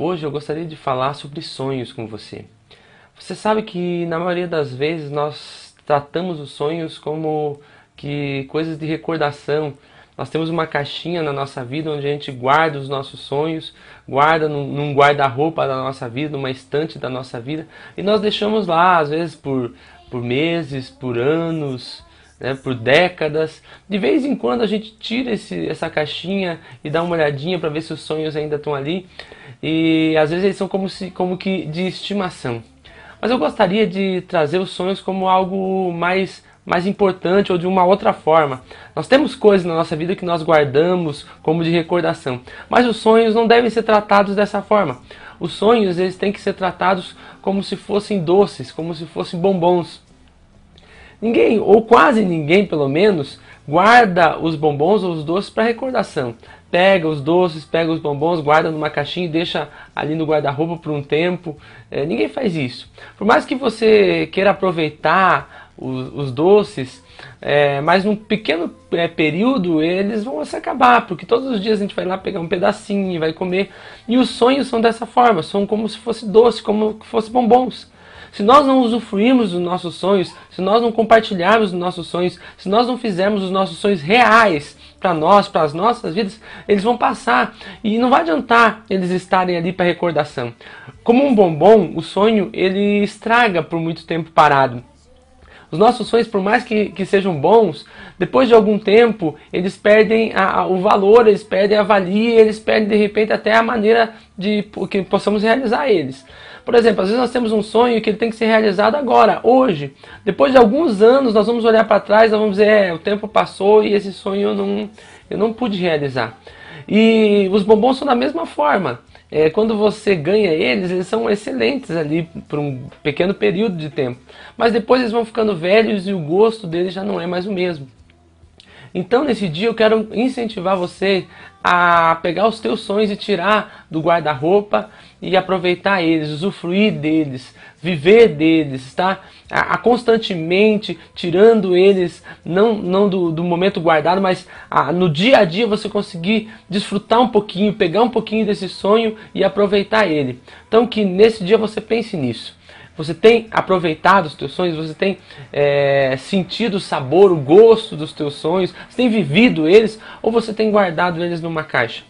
Hoje eu gostaria de falar sobre sonhos com você. Você sabe que na maioria das vezes nós tratamos os sonhos como que coisas de recordação. Nós temos uma caixinha na nossa vida onde a gente guarda os nossos sonhos, guarda num, num guarda-roupa da nossa vida, numa estante da nossa vida, e nós deixamos lá, às vezes por, por meses, por anos, né, por décadas. De vez em quando a gente tira esse, essa caixinha e dá uma olhadinha para ver se os sonhos ainda estão ali. E às vezes eles são como, se, como que de estimação. Mas eu gostaria de trazer os sonhos como algo mais mais importante ou de uma outra forma. Nós temos coisas na nossa vida que nós guardamos como de recordação, mas os sonhos não devem ser tratados dessa forma. Os sonhos eles têm que ser tratados como se fossem doces, como se fossem bombons. Ninguém, ou quase ninguém pelo menos, guarda os bombons ou os doces para recordação. Pega os doces, pega os bombons, guarda numa caixinha e deixa ali no guarda-roupa por um tempo. É, ninguém faz isso. Por mais que você queira aproveitar os, os doces, é, mas num pequeno é, período eles vão se acabar, porque todos os dias a gente vai lá pegar um pedacinho e vai comer. E os sonhos são dessa forma, são como se fosse doce, como se fosse bombons. Se nós não usufruirmos dos nossos sonhos, se nós não compartilharmos os nossos sonhos, se nós não fizermos os nossos sonhos reais para nós, para as nossas vidas, eles vão passar e não vai adiantar eles estarem ali para recordação. Como um bombom, o sonho ele estraga por muito tempo parado. Os nossos sonhos, por mais que, que sejam bons, depois de algum tempo, eles perdem a, a, o valor, eles perdem a valia, eles perdem de repente até a maneira de que possamos realizar eles. Por exemplo, às vezes nós temos um sonho que ele tem que ser realizado agora, hoje. Depois de alguns anos, nós vamos olhar para trás e vamos dizer, é, o tempo passou e esse sonho eu não, eu não pude realizar. E os bombons são da mesma forma. É, quando você ganha eles, eles são excelentes ali por um pequeno período de tempo. Mas depois eles vão ficando velhos e o gosto deles já não é mais o mesmo. Então nesse dia eu quero incentivar você a pegar os teus sonhos e tirar do guarda-roupa e aproveitar eles, usufruir deles, viver deles, tá? A, a constantemente tirando eles, não, não do, do momento guardado, mas a, no dia a dia você conseguir desfrutar um pouquinho, pegar um pouquinho desse sonho e aproveitar ele. Então que nesse dia você pense nisso. Você tem aproveitado os teus sonhos? Você tem é, sentido o sabor, o gosto dos teus sonhos? Você tem vivido eles? Ou você tem guardado eles numa caixa?